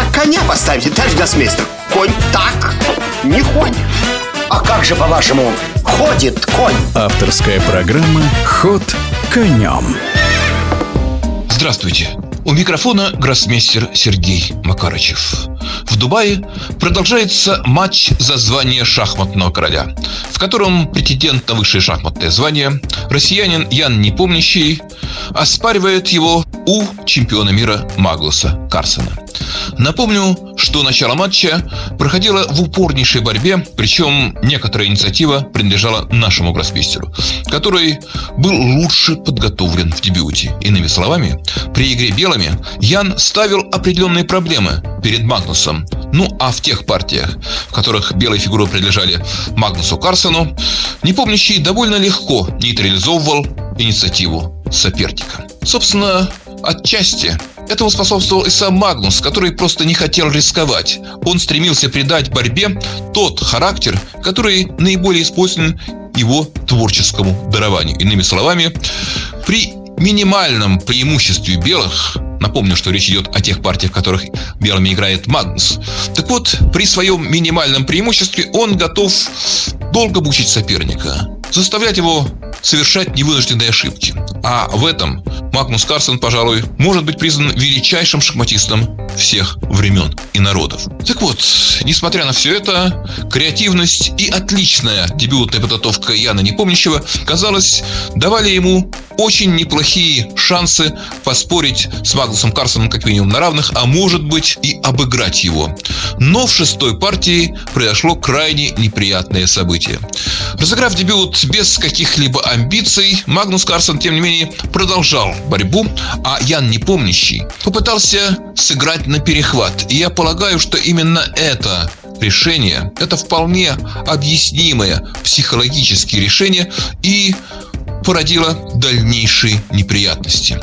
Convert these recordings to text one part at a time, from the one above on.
так коня поставите, товарищ гроссмейстер? Конь так не ходит. А как же, по-вашему, ходит конь? Авторская программа «Ход конем». Здравствуйте. У микрофона гроссмейстер Сергей Макарычев. В Дубае продолжается матч за звание шахматного короля, в котором претендент на высшее шахматное звание, россиянин Ян Непомнящий, оспаривает его у чемпиона мира Магнуса Карсона. Напомню, что начало матча проходило в упорнейшей борьбе, причем некоторая инициатива принадлежала нашему гроссмейстеру, который был лучше подготовлен в дебюте. Иными словами, при игре белыми Ян ставил определенные проблемы перед Магнусом. Ну, а в тех партиях, в которых белые фигуры принадлежали Магнусу Карсону, непомнящий довольно легко нейтрализовывал инициативу соперника. Собственно, отчасти Этому способствовал и сам Магнус, который просто не хотел рисковать. Он стремился придать борьбе тот характер, который наиболее использован его творческому дарованию. Иными словами, при минимальном преимуществе белых Напомню, что речь идет о тех партиях, в которых белыми играет Магнус. Так вот, при своем минимальном преимуществе он готов долго мучить соперника, заставлять его совершать невынужденные ошибки. А в этом Магнус Карсон, пожалуй, может быть признан величайшим шахматистом всех времен и народов. Так вот, несмотря на все это, креативность и отличная дебютная подготовка Яна Непомнящего, казалось, давали ему очень неплохие шансы поспорить с Магнусом Карсоном как минимум на равных, а может быть и обыграть его. Но в шестой партии произошло крайне неприятное событие. Разыграв дебют без каких-либо амбиций, Магнус Карсон, тем не менее, продолжал борьбу, а Ян Непомнящий попытался сыграть на перехват. И я полагаю, что именно это решение, это вполне объяснимое психологические решение и породило дальнейшие неприятности.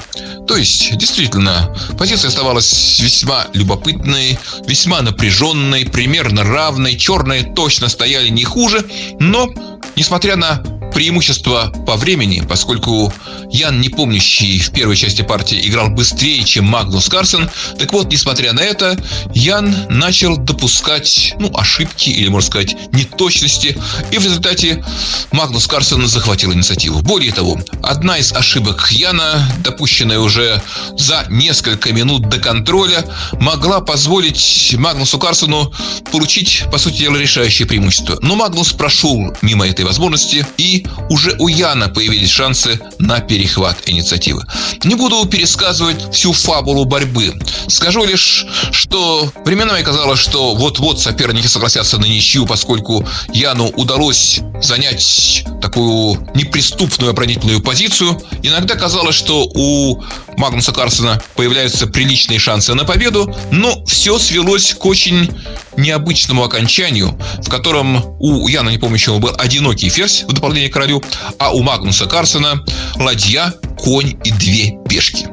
То есть, действительно, позиция оставалась весьма любопытной, весьма напряженной, примерно равной. Черные точно стояли не хуже, но, несмотря на преимущество по времени, поскольку Ян, не помнящий в первой части партии, играл быстрее, чем Магнус Карсен. Так вот, несмотря на это, Ян начал допускать ну, ошибки или, можно сказать, неточности. И в результате Магнус Карсен захватил инициативу. Более того, одна из ошибок Яна, допущенная уже за несколько минут до контроля, могла позволить Магнусу Карсену получить, по сути дела, решающее преимущество. Но Магнус прошел мимо этой возможности, и уже у Яна появились шансы на перехват инициативы. Не буду пересказывать всю фабулу борьбы. Скажу лишь, что временами казалось, что вот-вот соперники согласятся на ничью, поскольку Яну удалось занять такую неприступную оборонительную позицию. Иногда казалось, что у Магнуса Карсона появляются приличные шансы на победу, но все свелось к очень необычному окончанию, в котором у Яна Непомнящего был одинокий ферзь в дополнение к королю, а у Магнуса Карсона ладья, конь и две пешки.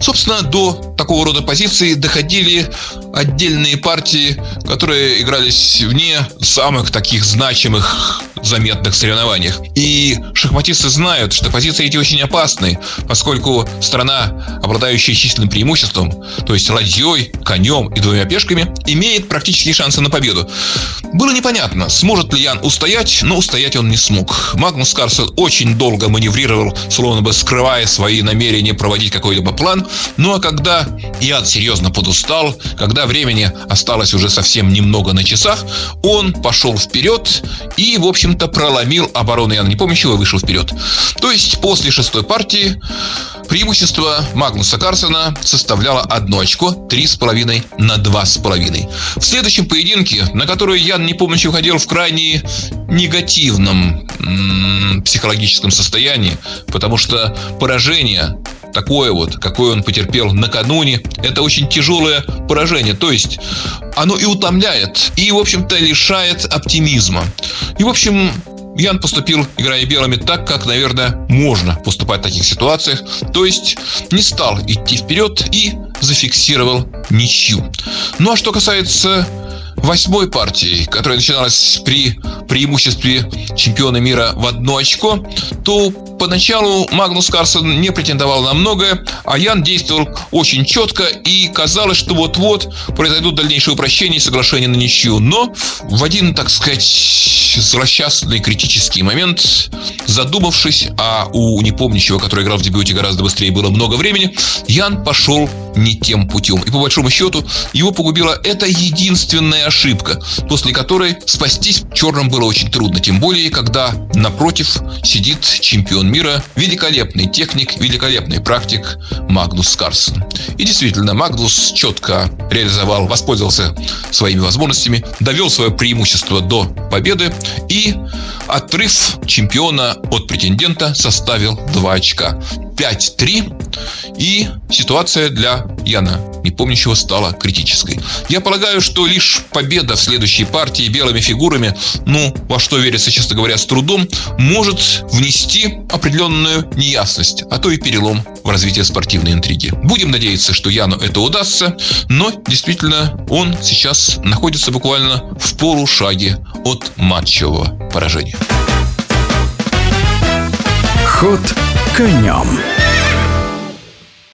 Собственно, до такого рода позиции доходили отдельные партии, которые игрались вне самых таких значимых заметных соревнованиях. И шахматисты знают, что позиции эти очень опасны, поскольку страна, обладающая численным преимуществом, то есть ладьей, конем и двумя пешками, имеет практические шансы на победу. Было непонятно, сможет ли Ян устоять, но устоять он не смог. Магнус Карсон очень долго маневрировал, словно бы скрывая свои намерения проводить какой-либо план. Ну а когда Ян серьезно подустал, когда времени осталось уже совсем немного на часах, он пошел вперед и, в общем общем-то, проломил оборону Яна Непомнящего и вышел вперед. То есть после шестой партии преимущество Магнуса Карсона составляло одно очко, три с половиной на два с половиной. В следующем поединке, на который Ян Непомнящий уходил в крайне негативном м- психологическом состоянии, потому что поражение такое вот, какое он потерпел накануне, это очень тяжелое поражение. То есть оно и утомляет, и, в общем-то, лишает оптимизма. И, в общем, Ян поступил, играя белыми, так, как, наверное, можно поступать в таких ситуациях. То есть не стал идти вперед и зафиксировал ничью. Ну а что касается восьмой партии, которая начиналась при преимуществе чемпиона мира в одно очко, то поначалу Магнус Карсон не претендовал на многое, а Ян действовал очень четко, и казалось, что вот-вот произойдут дальнейшие упрощения и соглашения на ничью. Но в один, так сказать, злосчастный критический момент, задумавшись, а у непомнящего, который играл в дебюте гораздо быстрее, было много времени, Ян пошел не тем путем. И по большому счету его погубила эта единственная ошибка, после которой спастись черным было очень трудно. Тем более, когда напротив сидит чемпион мира, великолепный техник, великолепный практик Магнус Карсон. И действительно, Магнус четко реализовал, воспользовался своими возможностями, довел свое преимущество до победы и отрыв чемпиона от претендента составил 2 очка. 5-3, и ситуация для Яна Непомнящего стала критической. Я полагаю, что лишь победа в следующей партии белыми фигурами, ну, во что верится, честно говоря, с трудом, может внести определенную неясность, а то и перелом в развитие спортивной интриги. Будем надеяться, что Яну это удастся, но действительно он сейчас находится буквально в полушаге от матчевого поражения. Ход конем.